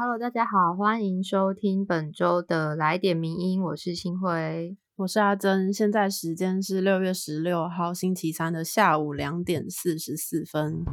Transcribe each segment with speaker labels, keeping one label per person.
Speaker 1: Hello，大家好，欢迎收听本周的来点名音，我是新辉，
Speaker 2: 我是阿珍，现在时间是六月十六号星期三的下午两点四十四分。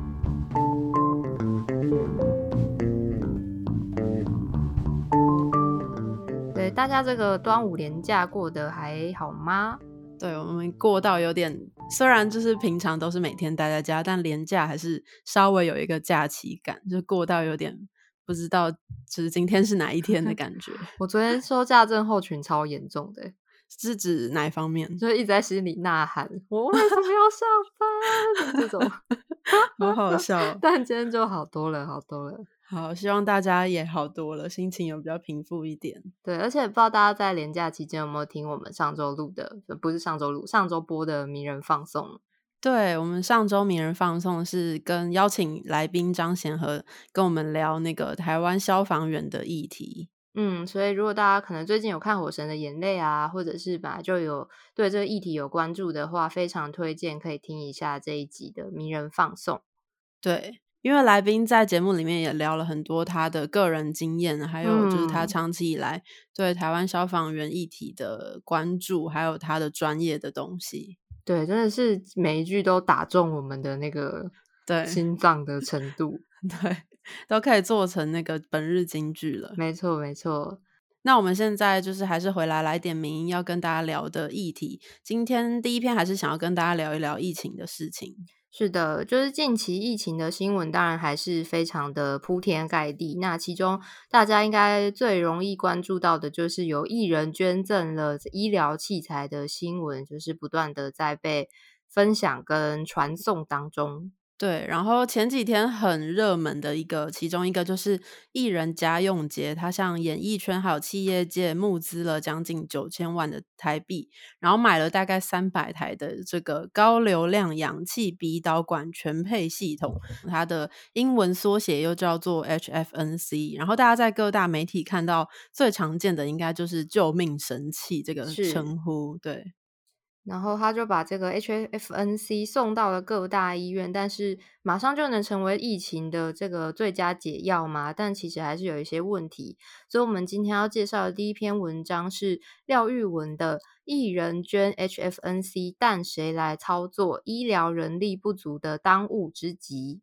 Speaker 1: 对大家这个端午连假过得还好吗？
Speaker 2: 对我们过到有点，虽然就是平常都是每天待在家，但连假还是稍微有一个假期感，就过到有点。不知道，就是今天是哪一天的感觉。
Speaker 1: 我昨天收假症候群超严重的，
Speaker 2: 是指哪一方面？
Speaker 1: 就是一直在心里呐喊：“我为什么要上班？”这种，
Speaker 2: 好好笑。
Speaker 1: 但今天就好多了，好多了。
Speaker 2: 好，希望大家也好多了，心情有比较平复一点。
Speaker 1: 对，而且不知道大家在连假期间有没有听我们上周录的，不是上周录，上周播的名人放送。
Speaker 2: 对我们上周名人放送是跟邀请来宾张贤和跟我们聊那个台湾消防员的议题。
Speaker 1: 嗯，所以如果大家可能最近有看《火神的眼泪》啊，或者是本来就有对这个议题有关注的话，非常推荐可以听一下这一集的名人放送。
Speaker 2: 对，因为来宾在节目里面也聊了很多他的个人经验，还有就是他长期以来对台湾消防员议题的关注，还有他的专业的东西。
Speaker 1: 对，真的是每一句都打中我们的那个
Speaker 2: 对
Speaker 1: 心脏的程度，
Speaker 2: 对，都可以做成那个本日金句了。
Speaker 1: 没错，没错。
Speaker 2: 那我们现在就是还是回来来点名要跟大家聊的议题。今天第一篇还是想要跟大家聊一聊疫情的事情。
Speaker 1: 是的，就是近期疫情的新闻，当然还是非常的铺天盖地。那其中大家应该最容易关注到的，就是有艺人捐赠了医疗器材的新闻，就是不断的在被分享跟传送当中。
Speaker 2: 对，然后前几天很热门的一个，其中一个就是艺人家用节，他向演艺圈还有企业界募资了将近九千万的台币，然后买了大概三百台的这个高流量氧气鼻导管全配系统，它的英文缩写又叫做 HFNC。然后大家在各大媒体看到最常见的，应该就是“救命神器”这个称呼，对。
Speaker 1: 然后他就把这个 HFNC 送到了各大医院，但是马上就能成为疫情的这个最佳解药嘛？但其实还是有一些问题。所以，我们今天要介绍的第一篇文章是廖玉文的《艺人捐 HFNC，但谁来操作？医疗人力不足的当务之急》。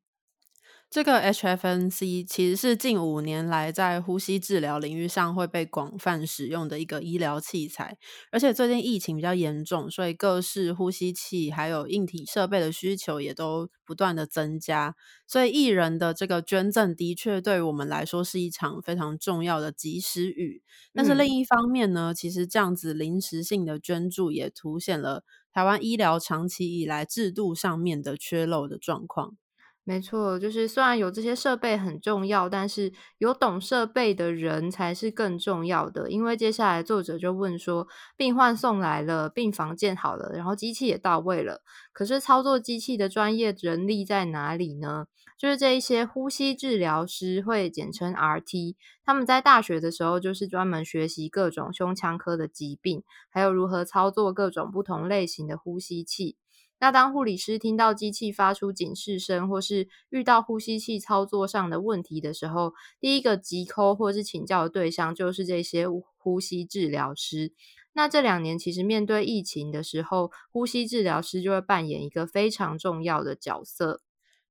Speaker 2: 这个 HFNC 其实是近五年来在呼吸治疗领域上会被广泛使用的一个医疗器材，而且最近疫情比较严重，所以各式呼吸器还有硬体设备的需求也都不断的增加，所以艺人的这个捐赠的确对于我们来说是一场非常重要的及时雨。但是另一方面呢，其实这样子临时性的捐助也凸显了台湾医疗长期以来制度上面的缺漏的状况。
Speaker 1: 没错，就是虽然有这些设备很重要，但是有懂设备的人才是更重要的。因为接下来作者就问说，病患送来了，病房建好了，然后机器也到位了，可是操作机器的专业人力在哪里呢？就是这一些呼吸治疗师，会简称 RT，他们在大学的时候就是专门学习各种胸腔科的疾病，还有如何操作各种不同类型的呼吸器。那当护理师听到机器发出警示声，或是遇到呼吸器操作上的问题的时候，第一个急扣或是请教的对象就是这些呼吸治疗师。那这两年其实面对疫情的时候，呼吸治疗师就会扮演一个非常重要的角色。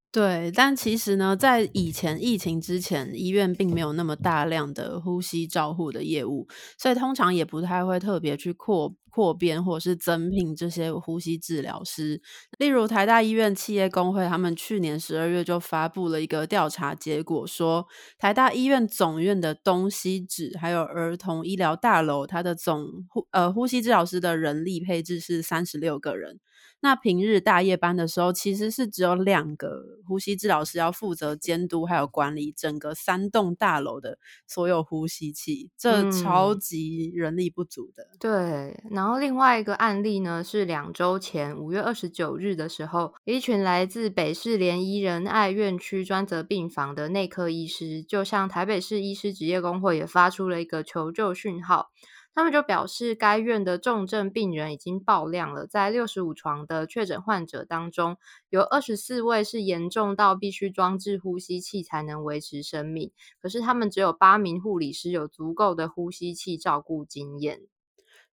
Speaker 2: 对，但其实呢，在以前疫情之前，医院并没有那么大量的呼吸照护的业务，所以通常也不太会特别去扩扩编或者是增聘这些呼吸治疗师。例如台大医院企业工会，他们去年十二月就发布了一个调查结果，说台大医院总院的东西指还有儿童医疗大楼，它的总呼呃呼吸治疗师的人力配置是三十六个人。那平日大夜班的时候，其实是只有两个呼吸治疗师要负责监督还有管理整个三栋大楼的所有呼吸器，这超级人力不足的。
Speaker 1: 对，然后另外一个案例呢，是两周前五月二十九日的时候，一群来自北市联医仁爱院区专责病房的内科医师，就向台北市医师职业工会也发出了一个求救讯号。他们就表示，该院的重症病人已经爆量了，在六十五床的确诊患者当中，有二十四位是严重到必须装置呼吸器才能维持生命。可是他们只有八名护理师有足够的呼吸器照顾经验。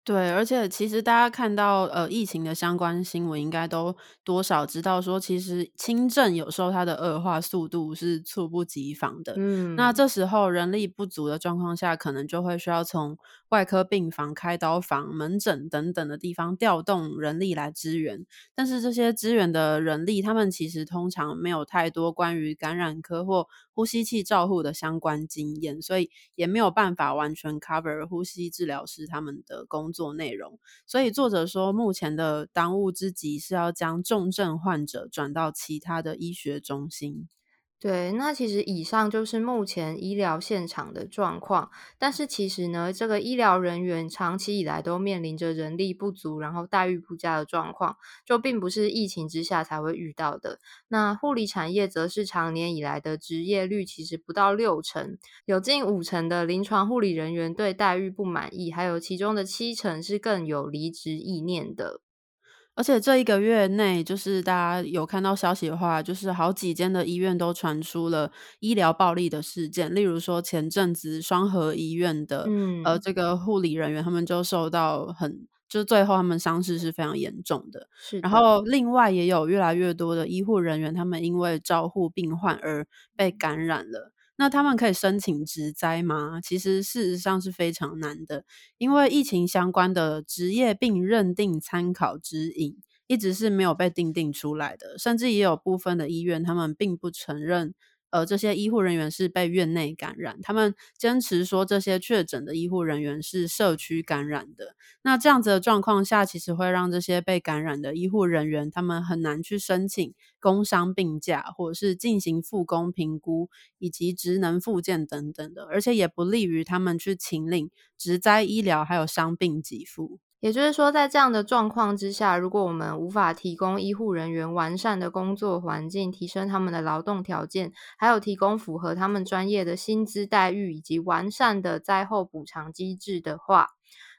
Speaker 2: 对，而且其实大家看到呃疫情的相关新闻，应该都多少知道说，其实轻症有时候它的恶化速度是猝不及防的。嗯，那这时候人力不足的状况下，可能就会需要从外科病房、开刀房、门诊等等的地方调动人力来支援。但是这些支援的人力，他们其实通常没有太多关于感染科或呼吸器照护的相关经验，所以也没有办法完全 cover 呼吸治疗师他们的工作。内容，所以作者说，目前的当务之急是要将重症患者转到其他的医学中心。
Speaker 1: 对，那其实以上就是目前医疗现场的状况。但是其实呢，这个医疗人员长期以来都面临着人力不足，然后待遇不佳的状况，就并不是疫情之下才会遇到的。那护理产业则是长年以来的职业率其实不到六成，有近五成的临床护理人员对待遇不满意，还有其中的七成是更有离职意念的。
Speaker 2: 而且这一个月内，就是大家有看到消息的话，就是好几间的医院都传出了医疗暴力的事件。例如说，前阵子双河医院的嗯呃这个护理人员，他们就受到很，就最后他们伤势是非常严重的。
Speaker 1: 是，
Speaker 2: 然后另外也有越来越多的医护人员，他们因为照护病患而被感染了。那他们可以申请职灾吗？其实事实上是非常难的，因为疫情相关的职业病认定参考指引一直是没有被定定出来的，甚至也有部分的医院他们并不承认。呃，这些医护人员是被院内感染，他们坚持说这些确诊的医护人员是社区感染的。那这样子的状况下，其实会让这些被感染的医护人员，他们很难去申请工伤病假，或者是进行复工评估以及职能复健等等的，而且也不利于他们去请领职灾医疗还有伤病给付。
Speaker 1: 也就是说，在这样的状况之下，如果我们无法提供医护人员完善的工作环境，提升他们的劳动条件，还有提供符合他们专业的薪资待遇以及完善的灾后补偿机制的话，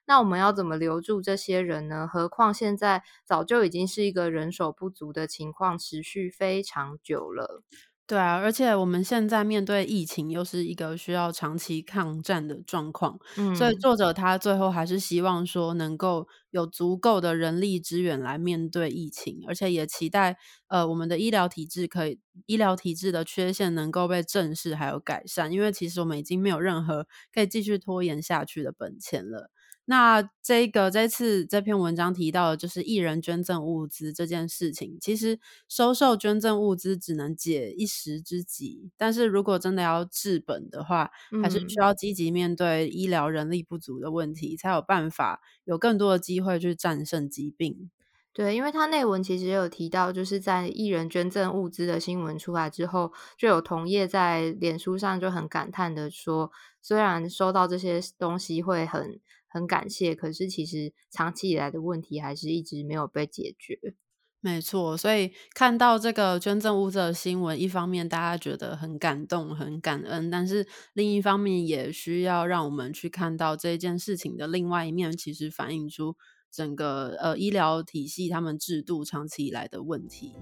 Speaker 1: 那我们要怎么留住这些人呢？何况现在早就已经是一个人手不足的情况，持续非常久了。
Speaker 2: 对啊，而且我们现在面对疫情，又是一个需要长期抗战的状况，所以作者他最后还是希望说，能够有足够的人力资源来面对疫情，而且也期待呃我们的医疗体制可以，医疗体制的缺陷能够被正视还有改善，因为其实我们已经没有任何可以继续拖延下去的本钱了。那这个这次这篇文章提到的就是艺人捐赠物资这件事情，其实收受捐赠物资只能解一时之急，但是如果真的要治本的话，还是需要积极面对医疗人力不足的问题，才有办法有更多的机会去战胜疾病。
Speaker 1: 对，因为他内文其实有提到，就是在艺人捐赠物资的新闻出来之后，就有同业在脸书上就很感叹的说，虽然收到这些东西会很。很感谢，可是其实长期以来的问题还是一直没有被解决。
Speaker 2: 没错，所以看到这个捐赠物资的新闻，一方面大家觉得很感动、很感恩，但是另一方面也需要让我们去看到这件事情的另外一面，其实反映出整个呃医疗体系他们制度长期以来的问题。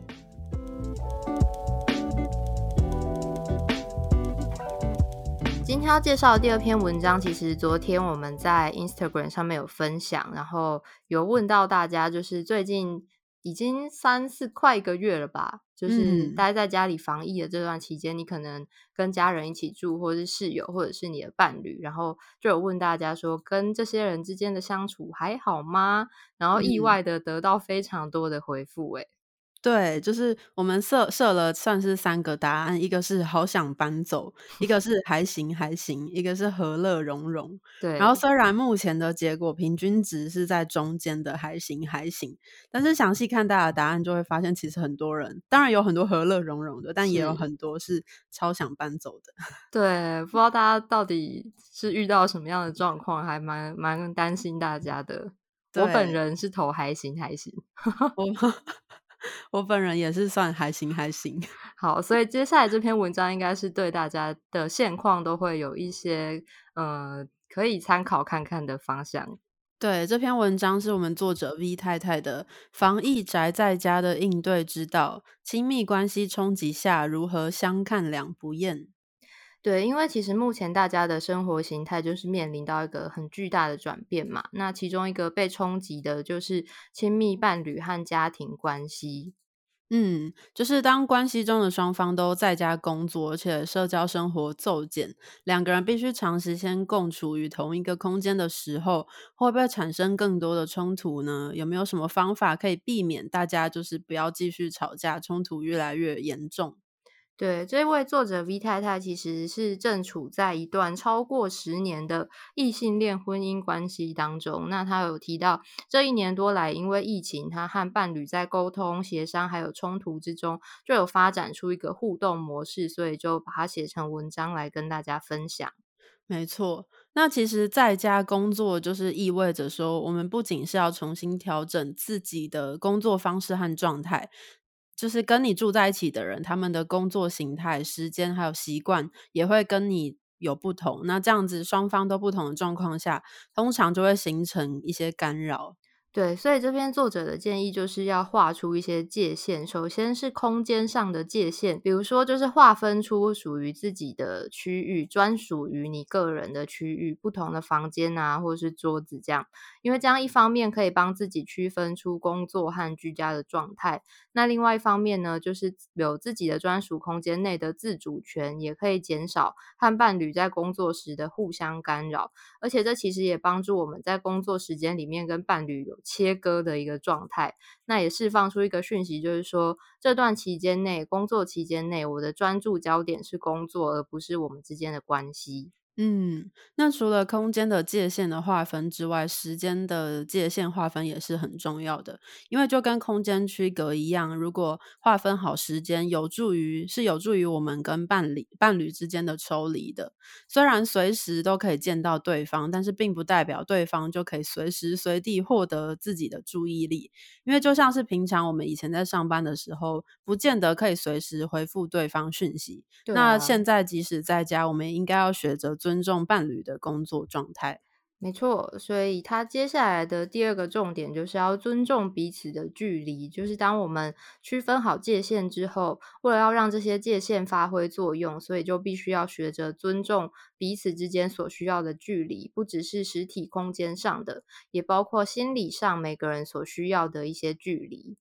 Speaker 1: 今天要介绍的第二篇文章，其实昨天我们在 Instagram 上面有分享，然后有问到大家，就是最近已经三四快一个月了吧，就是待在家里防疫的这段期间，你可能跟家人一起住，或者是室友，或者是你的伴侣，然后就有问大家说，跟这些人之间的相处还好吗？然后意外的得到非常多的回复，诶
Speaker 2: 对，就是我们设设了算是三个答案，一个是好想搬走，一个 是还行还行，一个是和乐融融。
Speaker 1: 对，
Speaker 2: 然后虽然目前的结果平均值是在中间的还行还行，但是详细看大家的答案就会发现，其实很多人当然有很多和乐融融的，但也有很多是超想搬走的。
Speaker 1: 对，不知道大家到底是遇到什么样的状况，还蛮蛮担心大家的。我本人是投还行还行。
Speaker 2: 我本人也是算还行还行，
Speaker 1: 好，所以接下来这篇文章应该是对大家的现况都会有一些呃可以参考看看的方向。
Speaker 2: 对，这篇文章是我们作者 V 太太的防疫宅在家的应对之道，亲密关系冲击下如何相看两不厌。
Speaker 1: 对，因为其实目前大家的生活形态就是面临到一个很巨大的转变嘛，那其中一个被冲击的就是亲密伴侣和家庭关系。
Speaker 2: 嗯，就是当关系中的双方都在家工作，而且社交生活骤减，两个人必须长时间共处于同一个空间的时候，会不会产生更多的冲突呢？有没有什么方法可以避免大家就是不要继续吵架，冲突越来越严重？
Speaker 1: 对，这位作者 V 太太其实是正处在一段超过十年的异性恋婚姻关系当中。那她有提到，这一年多来，因为疫情，她和伴侣在沟通、协商还有冲突之中，就有发展出一个互动模式，所以就把它写成文章来跟大家分享。
Speaker 2: 没错，那其实在家工作就是意味着说，我们不仅是要重新调整自己的工作方式和状态。就是跟你住在一起的人，他们的工作形态、时间还有习惯也会跟你有不同。那这样子双方都不同的状况下，通常就会形成一些干扰。
Speaker 1: 对，所以这篇作者的建议就是要画出一些界限。首先是空间上的界限，比如说就是划分出属于自己的区域，专属于你个人的区域，不同的房间啊，或是桌子这样。因为这样一方面可以帮自己区分出工作和居家的状态，那另外一方面呢，就是有自己的专属空间内的自主权，也可以减少和伴侣在工作时的互相干扰。而且这其实也帮助我们在工作时间里面跟伴侣有。切割的一个状态，那也释放出一个讯息，就是说这段期间内，工作期间内，我的专注焦点是工作，而不是我们之间的关系。
Speaker 2: 嗯，那除了空间的界限的划分之外，时间的界限划分也是很重要的。因为就跟空间区隔一样，如果划分好时间，有助于是有助于我们跟伴侣伴侣之间的抽离的。虽然随时都可以见到对方，但是并不代表对方就可以随时随地获得自己的注意力。因为就像是平常我们以前在上班的时候，不见得可以随时回复对方讯息。那现在即使在家，我们应该要学着。尊重伴侣的工作状态，
Speaker 1: 没错。所以他接下来的第二个重点就是要尊重彼此的距离。就是当我们区分好界限之后，为了要让这些界限发挥作用，所以就必须要学着尊重彼此之间所需要的距离，不只是实体空间上的，也包括心理上每个人所需要的一些距离。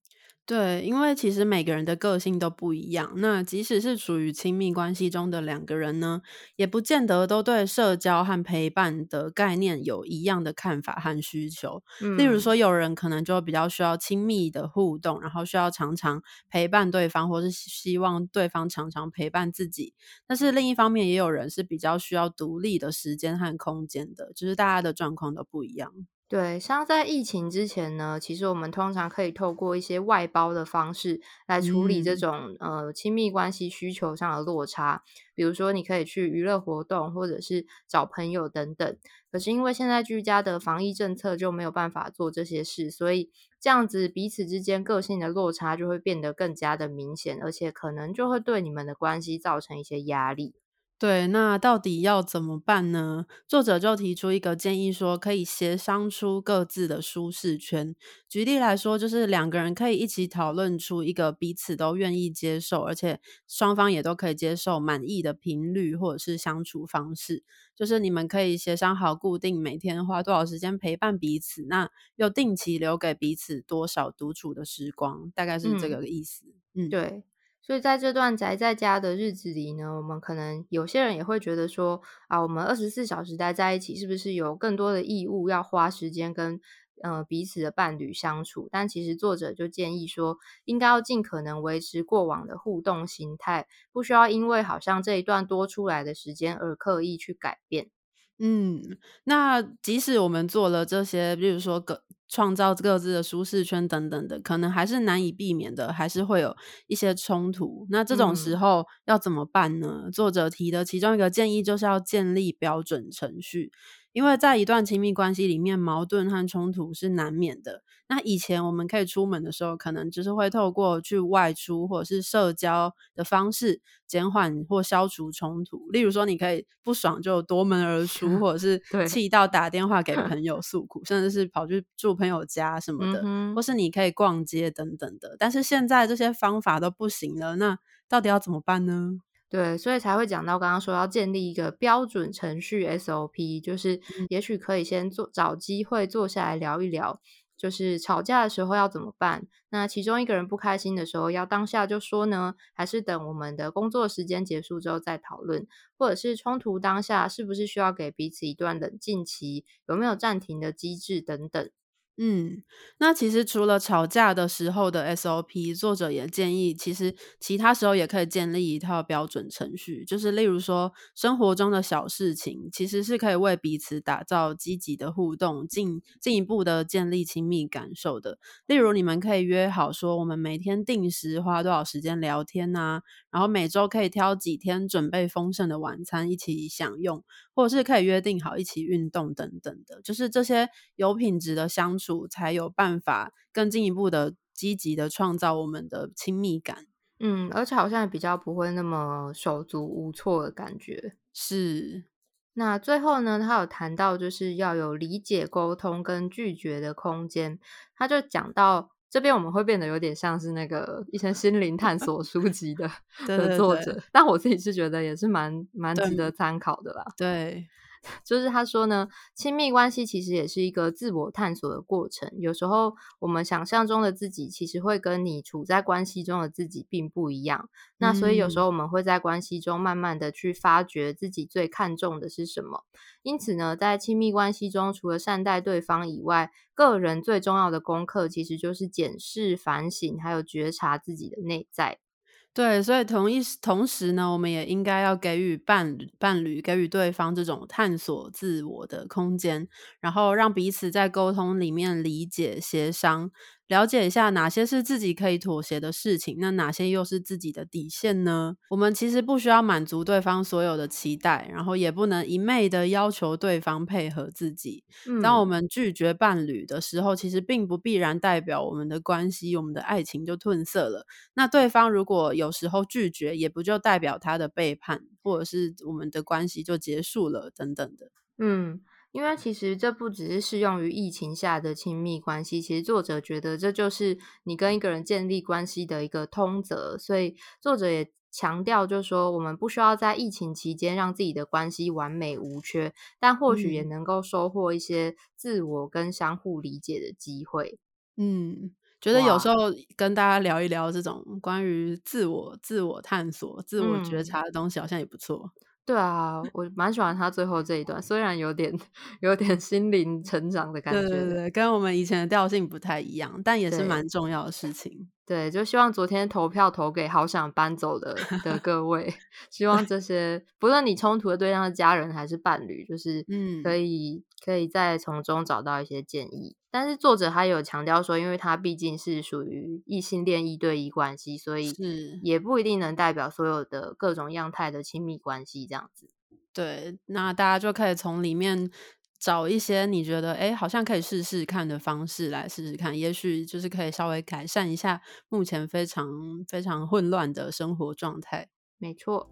Speaker 2: 对，因为其实每个人的个性都不一样。那即使是处于亲密关系中的两个人呢，也不见得都对社交和陪伴的概念有一样的看法和需求。例如说，有人可能就比较需要亲密的互动，然后需要常常陪伴对方，或是希望对方常常陪伴自己。但是另一方面，也有人是比较需要独立的时间和空间的，就是大家的状况都不一样。
Speaker 1: 对，像在疫情之前呢，其实我们通常可以透过一些外包的方式来处理这种呃亲密关系需求上的落差。比如说，你可以去娱乐活动，或者是找朋友等等。可是因为现在居家的防疫政策就没有办法做这些事，所以这样子彼此之间个性的落差就会变得更加的明显，而且可能就会对你们的关系造成一些压力。
Speaker 2: 对，那到底要怎么办呢？作者就提出一个建议，说可以协商出各自的舒适圈。举例来说，就是两个人可以一起讨论出一个彼此都愿意接受，而且双方也都可以接受满意的频率或者是相处方式。就是你们可以协商好固定每天花多少时间陪伴彼此，那又定期留给彼此多少独处的时光，大概是这个意思。
Speaker 1: 嗯，对。所以在这段宅在家的日子里呢，我们可能有些人也会觉得说啊，我们二十四小时待在一起，是不是有更多的义务要花时间跟呃彼此的伴侣相处？但其实作者就建议说，应该要尽可能维持过往的互动形态，不需要因为好像这一段多出来的时间而刻意去改变。
Speaker 2: 嗯，那即使我们做了这些，比如说隔创造各自的舒适圈等等的，可能还是难以避免的，还是会有一些冲突。那这种时候要怎么办呢？作者提的其中一个建议就是要建立标准程序。因为在一段亲密关系里面，矛盾和冲突是难免的。那以前我们可以出门的时候，可能就是会透过去外出或者是社交的方式减缓或消除冲突。例如说，你可以不爽就夺门而出，或者是气到打电话给 朋友诉苦，甚至是跑去住朋友家什么的，或是你可以逛街等等的。但是现在这些方法都不行了，那到底要怎么办呢？
Speaker 1: 对，所以才会讲到刚刚说要建立一个标准程序 SOP，就是也许可以先做找机会坐下来聊一聊，就是吵架的时候要怎么办？那其中一个人不开心的时候，要当下就说呢，还是等我们的工作时间结束之后再讨论？或者是冲突当下是不是需要给彼此一段冷静期？有没有暂停的机制等等？
Speaker 2: 嗯，那其实除了吵架的时候的 SOP，作者也建议，其实其他时候也可以建立一套标准程序。就是例如说，生活中的小事情，其实是可以为彼此打造积极的互动，进进一步的建立亲密感受的。例如，你们可以约好说，我们每天定时花多少时间聊天呐，然后每周可以挑几天准备丰盛的晚餐一起享用，或者是可以约定好一起运动等等的。就是这些有品质的相处。才有办法更进一步的积极的创造我们的亲密感，
Speaker 1: 嗯，而且好像也比较不会那么手足无措的感觉。
Speaker 2: 是，
Speaker 1: 那最后呢，他有谈到就是要有理解、沟通跟拒绝的空间。他就讲到这边，我们会变得有点像是那个一些心灵探索书籍的 的作者，但我自己是觉得也是蛮蛮值得参考的啦。
Speaker 2: 对。
Speaker 1: 就是他说呢，亲密关系其实也是一个自我探索的过程。有时候我们想象中的自己，其实会跟你处在关系中的自己并不一样。那所以有时候我们会在关系中慢慢的去发掘自己最看重的是什么。因此呢，在亲密关系中，除了善待对方以外，个人最重要的功课其实就是检视、反省，还有觉察自己的内在。
Speaker 2: 对，所以同一同时呢，我们也应该要给予伴侣伴侣给予对方这种探索自我的空间，然后让彼此在沟通里面理解、协商。了解一下哪些是自己可以妥协的事情，那哪些又是自己的底线呢？我们其实不需要满足对方所有的期待，然后也不能一昧的要求对方配合自己。当我们拒绝伴侣的时候，其实并不必然代表我们的关系、我们的爱情就褪色了。那对方如果有时候拒绝，也不就代表他的背叛，或者是我们的关系就结束了等等的。
Speaker 1: 嗯。因为其实这不只是适用于疫情下的亲密关系，其实作者觉得这就是你跟一个人建立关系的一个通则，所以作者也强调，就是说我们不需要在疫情期间让自己的关系完美无缺，但或许也能够收获一些自我跟相互理解的机会。
Speaker 2: 嗯，觉得有时候跟大家聊一聊这种关于自我、自我探索、自我觉察的东西，好像也不错。
Speaker 1: 对啊，我蛮喜欢他最后这一段，虽然有点有点心灵成长的感觉，
Speaker 2: 对对对，跟我们以前的调性不太一样，但也是蛮重要的事情。
Speaker 1: 对，就希望昨天投票投给好想搬走的的各位，希望这些不论你冲突的对象是家人还是伴侣，就是嗯，可以可以再从中找到一些建议。但是作者他有强调说，因为他毕竟是属于异性恋一对一关系，所以是也不一定能代表所有的各种样态的亲密关系这样子。
Speaker 2: 对，那大家就可以从里面。找一些你觉得哎，好像可以试试看的方式来试试看，也许就是可以稍微改善一下目前非常非常混乱的生活状态。
Speaker 1: 没错。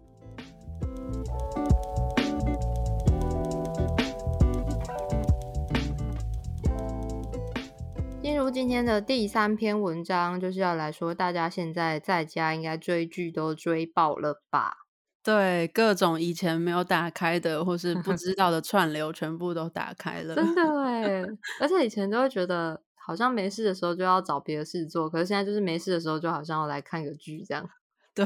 Speaker 1: 进入今天的第三篇文章，就是要来说，大家现在在家应该追剧都追爆了吧？
Speaker 2: 对，各种以前没有打开的或是不知 道的串流，全部都打开了。
Speaker 1: 真的哎，而且以前都会觉得好像没事的时候就要找别的事做，可是现在就是没事的时候就好像要来看个剧这样。
Speaker 2: 对，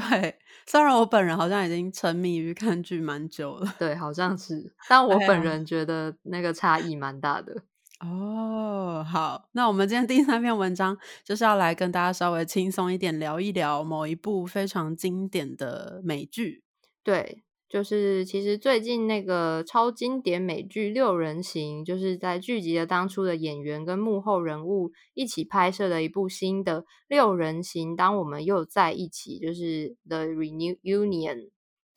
Speaker 2: 虽然我本人好像已经沉迷于看剧蛮久了，
Speaker 1: 对，好像是，但我本人觉得那个差异蛮大的。
Speaker 2: 哦，好，那我们今天第三篇文章就是要来跟大家稍微轻松一点聊一聊某一部非常经典的美剧。
Speaker 1: 对，就是其实最近那个超经典美剧《六人行》，就是在聚集了当初的演员跟幕后人物一起拍摄的一部新的《六人行》。当我们又在一起，就是《The Reunion》。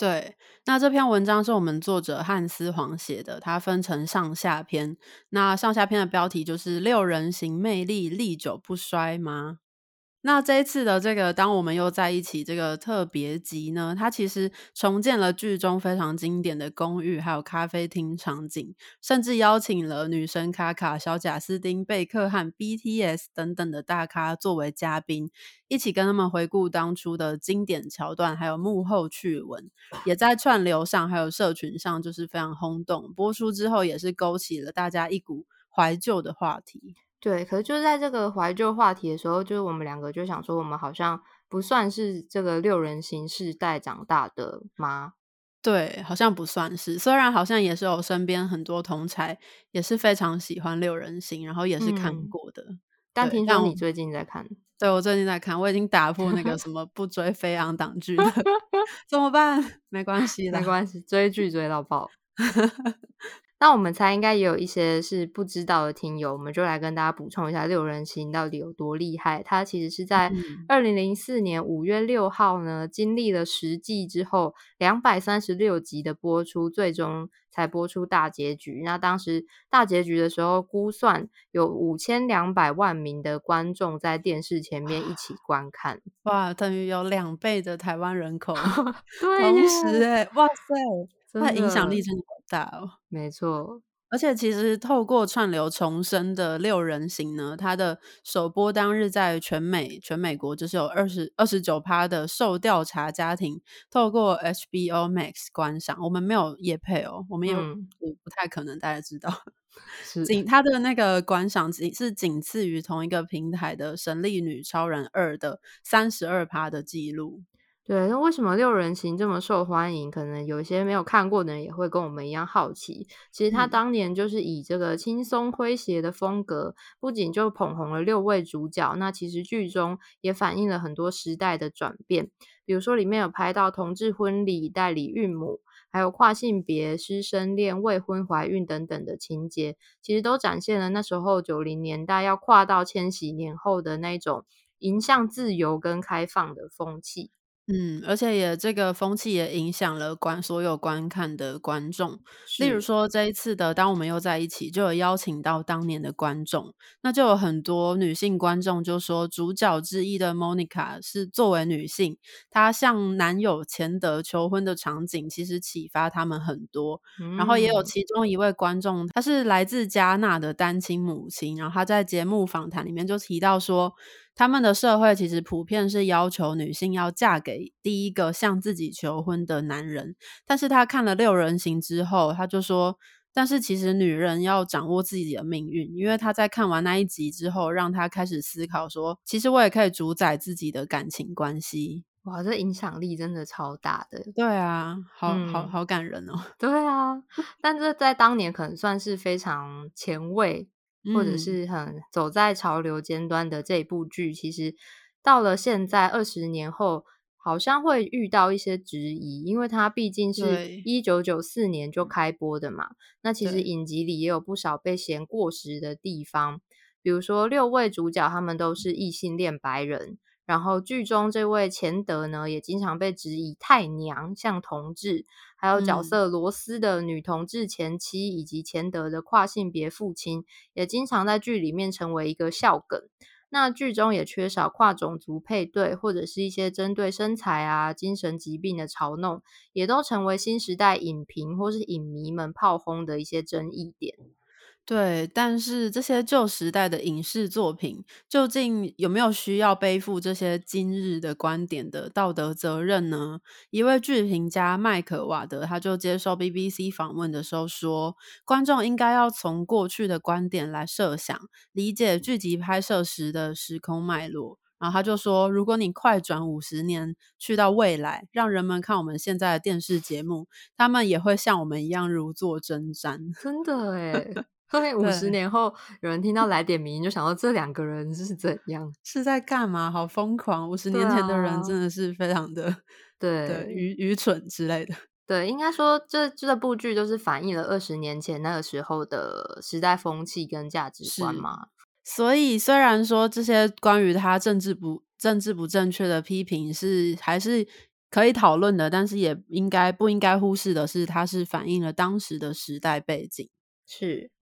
Speaker 2: 对，那这篇文章是我们作者汉斯黄写的，它分成上下篇。那上下篇的标题就是“六人行魅力历久不衰”吗？那这一次的这个，当我们又在一起这个特别集呢，它其实重建了剧中非常经典的公寓，还有咖啡厅场景，甚至邀请了女神卡卡、小贾斯汀、贝克和 BTS 等等的大咖作为嘉宾，一起跟他们回顾当初的经典桥段，还有幕后趣闻，也在串流上还有社群上就是非常轰动。播出之后，也是勾起了大家一股怀旧的话题。
Speaker 1: 对，可是就是在这个怀旧话题的时候，就是我们两个就想说，我们好像不算是这个六人行世代长大的吗？
Speaker 2: 对，好像不算是。虽然好像也是有身边很多同才也是非常喜欢六人行，然后也是看过的。
Speaker 1: 但听说你最近在看？
Speaker 2: 对，我最近在看，我已经打破那个什么不追飞扬党剧了，怎么办？没关系，
Speaker 1: 没关系，追剧追到爆。那我们猜应该也有一些是不知道的听友，我们就来跟大家补充一下六人行到底有多厉害。它其实是在二零零四年五月六号呢，经历了十季之后，两百三十六集的播出，最终才播出大结局。那当时大结局的时候，估算有五千两百万名的观众在电视前面一起观看，
Speaker 2: 哇，等于有两倍的台湾人口
Speaker 1: 同
Speaker 2: 时哎，哇塞！它影响力真的好大哦，
Speaker 1: 没错。
Speaker 2: 而且其实透过串流重生的六人行呢，它的首播当日在全美全美国就是有二十二十九趴的受调查家庭透过 HBO Max 观赏。我们没有夜配哦，我们也不不太可能大家知道。仅它的那个观赏仅是仅次于同一个平台的《神力女超人二》的三十二趴的记录。
Speaker 1: 对，那为什么六人行这么受欢迎？可能有一些没有看过的人也会跟我们一样好奇。其实他当年就是以这个轻松诙谐的风格，不仅就捧红了六位主角，那其实剧中也反映了很多时代的转变。比如说里面有拍到同志婚礼、代理孕母，还有跨性别师生恋、未婚怀孕等等的情节，其实都展现了那时候九零年代要跨到千禧年后的那种迎向自由跟开放的风气。
Speaker 2: 嗯，而且也这个风气也影响了观所有观看的观众。例如说这一次的，当我们又在一起，就有邀请到当年的观众，那就有很多女性观众就说，主角之一的 Monica 是作为女性，她向男友钱德求婚的场景，其实启发他们很多。然后也有其中一位观众，她是来自加纳的单亲母亲，然后她在节目访谈里面就提到说。他们的社会其实普遍是要求女性要嫁给第一个向自己求婚的男人，但是他看了六人行之后，他就说，但是其实女人要掌握自己的命运，因为他在看完那一集之后，让他开始思考说，其实我也可以主宰自己的感情关系。
Speaker 1: 哇，这影响力真的超大的。
Speaker 2: 对啊，好好好感人哦。
Speaker 1: 对啊，但这在当年可能算是非常前卫。或者是很走在潮流尖端的这部剧，其实到了现在二十年后，好像会遇到一些质疑，因为它毕竟是一九九四年就开播的嘛。那其实影集里也有不少被嫌过时的地方，比如说六位主角他们都是异性恋白人。然后剧中这位钱德呢，也经常被质疑太娘，像同志；还有角色罗斯的女同志前妻，以及钱德的跨性别父亲，也经常在剧里面成为一个笑梗。那剧中也缺少跨种族配对，或者是一些针对身材啊、精神疾病的嘲弄，也都成为新时代影评或是影迷们炮轰的一些争议点。
Speaker 2: 对，但是这些旧时代的影视作品，究竟有没有需要背负这些今日的观点的道德责任呢？一位剧评家麦克瓦德他就接受 BBC 访问的时候说，观众应该要从过去的观点来设想，理解剧集拍摄时的时空脉络。然后他就说，如果你快转五十年去到未来，让人们看我们现在的电视节目，他们也会像我们一样如坐针毡。
Speaker 1: 真的哎。所以五十年后有人听到来点名，就想到这两个人是怎样，
Speaker 2: 是在干嘛？好疯狂！五十年前的人真的是非常的
Speaker 1: 对
Speaker 2: 愚愚蠢之类的。
Speaker 1: 对，应该说这这部剧就是反映了二十年前那个时候的时代风气跟价值观嘛。
Speaker 2: 所以虽然说这些关于他政治不政治不正确的批评是还是可以讨论的，但是也应该不应该忽视的是，它是反映了当时的时代背景。
Speaker 1: 是。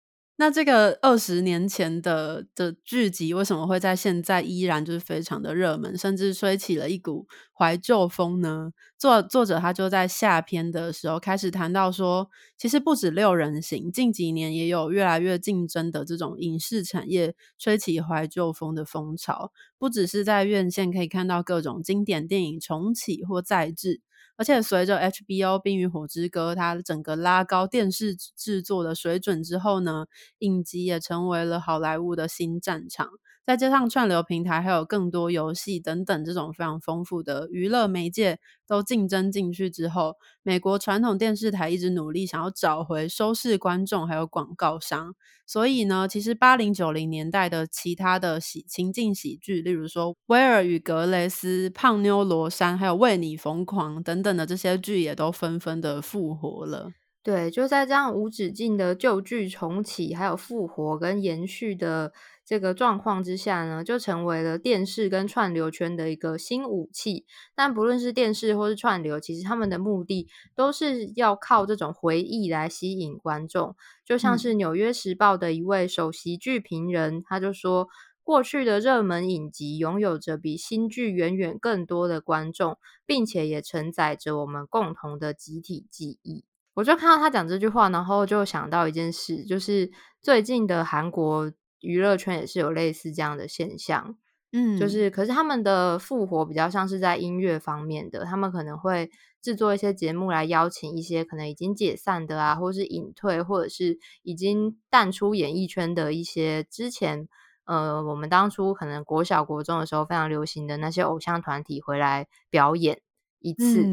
Speaker 2: 那这个二十年前的的剧集为什么会在现在依然就是非常的热门，甚至吹起了一股怀旧风呢？作作者他就在下篇的时候开始谈到说，其实不止六人行，近几年也有越来越竞争的这种影视产业吹起怀旧风的风潮，不只是在院线可以看到各种经典电影重启或再制。而且随着 HBO《冰与火之歌》它整个拉高电视制作的水准之后呢，影集也成为了好莱坞的新战场。再加上串流平台还有更多游戏等等这种非常丰富的娱乐媒介都竞争进去之后，美国传统电视台一直努力想要找回收视观众还有广告商。所以呢，其实八零九零年代的其他的喜情境喜剧，例如说《威尔与格雷斯》《胖妞罗珊》还有《为你疯狂》等等的这些剧，也都纷纷的复活了。
Speaker 1: 对，就在这样无止境的旧剧重启，还有复活跟延续的这个状况之下呢，就成为了电视跟串流圈的一个新武器。但不论是电视或是串流，其实他们的目的都是要靠这种回忆来吸引观众。就像是《纽约时报》的一位首席剧评人，他就说，过去的热门影集拥有着比新剧远远更多的观众，并且也承载着我们共同的集体记忆。我就看到他讲这句话，然后就想到一件事，就是最近的韩国娱乐圈也是有类似这样的现象，嗯，就是可是他们的复活比较像是在音乐方面的，他们可能会制作一些节目来邀请一些可能已经解散的啊，或是隐退，或者是已经淡出演艺圈的一些之前，呃，我们当初可能国小国中的时候非常流行的那些偶像团体回来表演一次。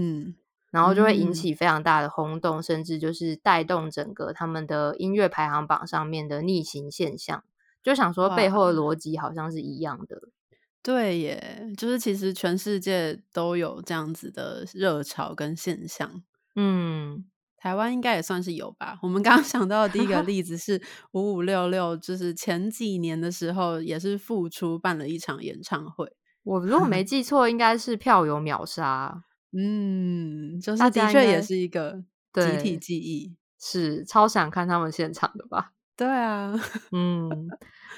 Speaker 1: 然后就会引起非常大的轰动，甚至就是带动整个他们的音乐排行榜上面的逆行现象。就想说背后的逻辑好像是一样的。
Speaker 2: 对耶，就是其实全世界都有这样子的热潮跟现象。嗯，台湾应该也算是有吧。我们刚刚想到的第一个例子是 五五六六，就是前几年的时候也是复出办了一场演唱会。
Speaker 1: 我如果没记错，应该是票友秒杀。
Speaker 2: 嗯，就是的确也是一个集体记忆，
Speaker 1: 是超想看他们现场的吧？
Speaker 2: 对啊，
Speaker 1: 嗯，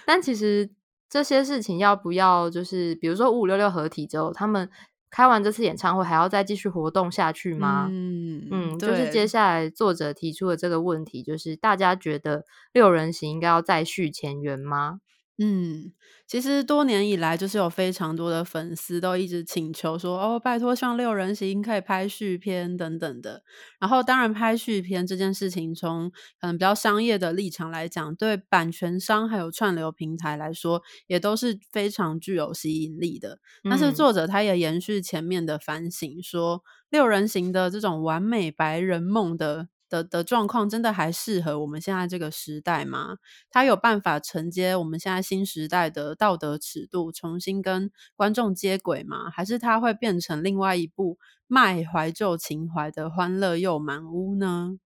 Speaker 1: 但其实这些事情要不要，就是比如说五五六六合体之后，他们开完这次演唱会还要再继续活动下去吗？嗯嗯，就是接下来作者提出的这个问题，就是大家觉得六人行应该要再续前缘吗？
Speaker 2: 嗯，其实多年以来，就是有非常多的粉丝都一直请求说：“哦，拜托，像六人行可以拍续片等等的。”然后，当然拍续片这件事情，从可能比较商业的立场来讲，对版权商还有串流平台来说，也都是非常具有吸引力的。但是作者他也延续前面的反省，说六人行的这种完美白人梦的。的的状况真的还适合我们现在这个时代吗？它有办法承接我们现在新时代的道德尺度，重新跟观众接轨吗？还是它会变成另外一部卖怀旧情怀的《欢乐又满屋》呢？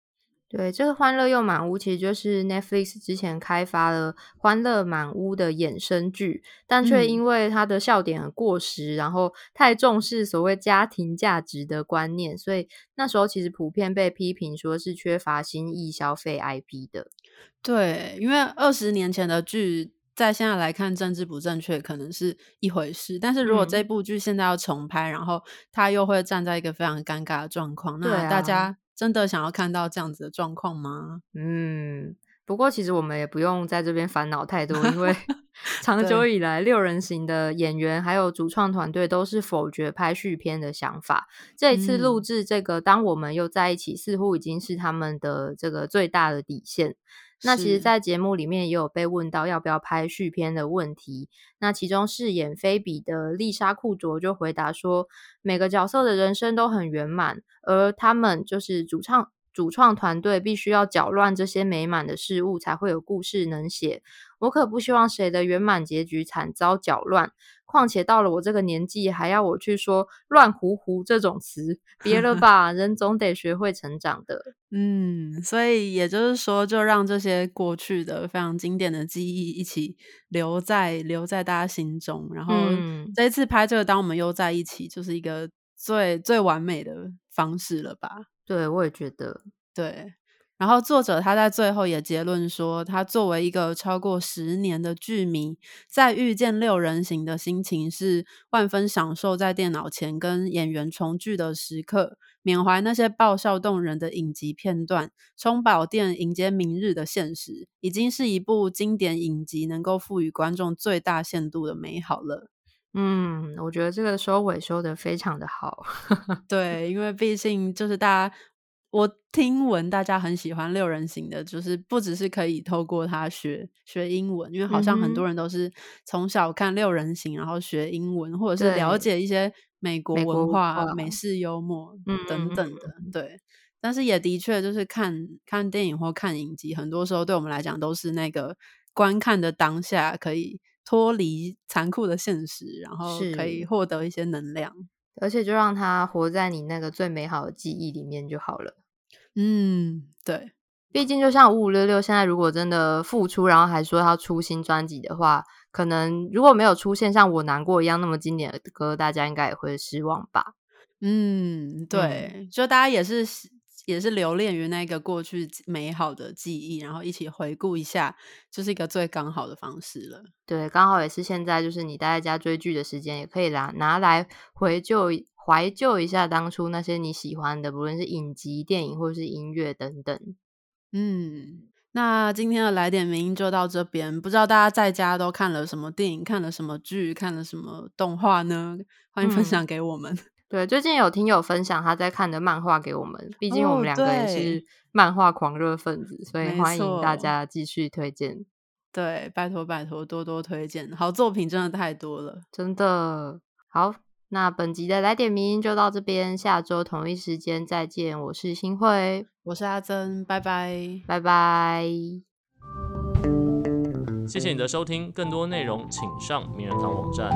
Speaker 1: 对，这个《欢乐又满屋》其实就是 Netflix 之前开发了《欢乐满屋》的衍生剧，但却因为它的笑点很过时，然后太重视所谓家庭价值的观念，所以那时候其实普遍被批评说是缺乏新意消费 IP 的。
Speaker 2: 对，因为二十年前的剧在现在来看政治不正确可能是一回事，但是如果这部剧现在要重拍，然后它又会站在一个非常尴尬的状况，那大家。真的想要看到这样子的状况吗？
Speaker 1: 嗯，不过其实我们也不用在这边烦恼太多，因为 长久以来六人行的演员还有主创团队都是否决拍续片的想法。这一次录制这个，当我们又在一起，似乎已经是他们的这个最大的底线。那其实，在节目里面也有被问到要不要拍续片的问题。那其中饰演菲比的丽莎库卓就回答说：“每个角色的人生都很圆满，而他们就是主创主创团队必须要搅乱这些美满的事物，才会有故事能写。我可不希望谁的圆满结局惨遭搅乱。”况且到了我这个年纪，还要我去说“乱糊糊”这种词，别了 吧，人总得学会成长的。
Speaker 2: 嗯，所以也就是说，就让这些过去的非常经典的记忆一起留在留在大家心中。然后这一次拍这个，当我们又在一起，就是一个最最完美的方式了吧？
Speaker 1: 对，我也觉得，
Speaker 2: 对。然后作者他在最后也结论说，他作为一个超过十年的剧迷，在遇见六人行的心情是万分享受在电脑前跟演员重聚的时刻，缅怀那些爆笑动人的影集片段，充饱电迎接明日的现实，已经是一部经典影集能够赋予观众最大限度的美好了。
Speaker 1: 嗯，我觉得这个收尾收的非常的好。
Speaker 2: 对，因为毕竟就是大家。我听闻大家很喜欢六人行的，就是不只是可以透过它学学英文，因为好像很多人都是从小看六人行，然后学英文，或者是了解一些美国文化、美式幽默等等的。对，但是也的确就是看看电影或看影集，很多时候对我们来讲都是那个观看的当下可以脱离残酷的现实，然后可以获得一些能量，
Speaker 1: 而且就让他活在你那个最美好的记忆里面就好了。
Speaker 2: 嗯，对，
Speaker 1: 毕竟就像五五六六现在如果真的复出，然后还说要出新专辑的话，可能如果没有出现像我难过一样那么经典的歌，大家应该也会失望吧。
Speaker 2: 嗯，对，就大家也是也是留恋于那个过去美好的记忆，然后一起回顾一下，就是一个最刚好的方式了。
Speaker 1: 对，刚好也是现在就是你待在家追剧的时间，也可以拿拿来回旧。怀旧一下当初那些你喜欢的，不论是影集、电影或是音乐等等。
Speaker 2: 嗯，那今天的来点名就到这边。不知道大家在家都看了什么电影、看了什么剧、看了什么动画呢？欢迎分享给我们。
Speaker 1: 对，最近有听友分享他在看的漫画给我们，毕竟我们两个也是漫画狂热分子，所以欢迎大家继续推荐。
Speaker 2: 对，拜托拜托，多多推荐，好作品真的太多了，
Speaker 1: 真的好。那本集的来点名就到这边，下周同一时间再见。我是新慧，
Speaker 2: 我是阿珍，拜拜，
Speaker 1: 拜拜。
Speaker 3: 谢谢你的收听，更多内容请上名人堂网站。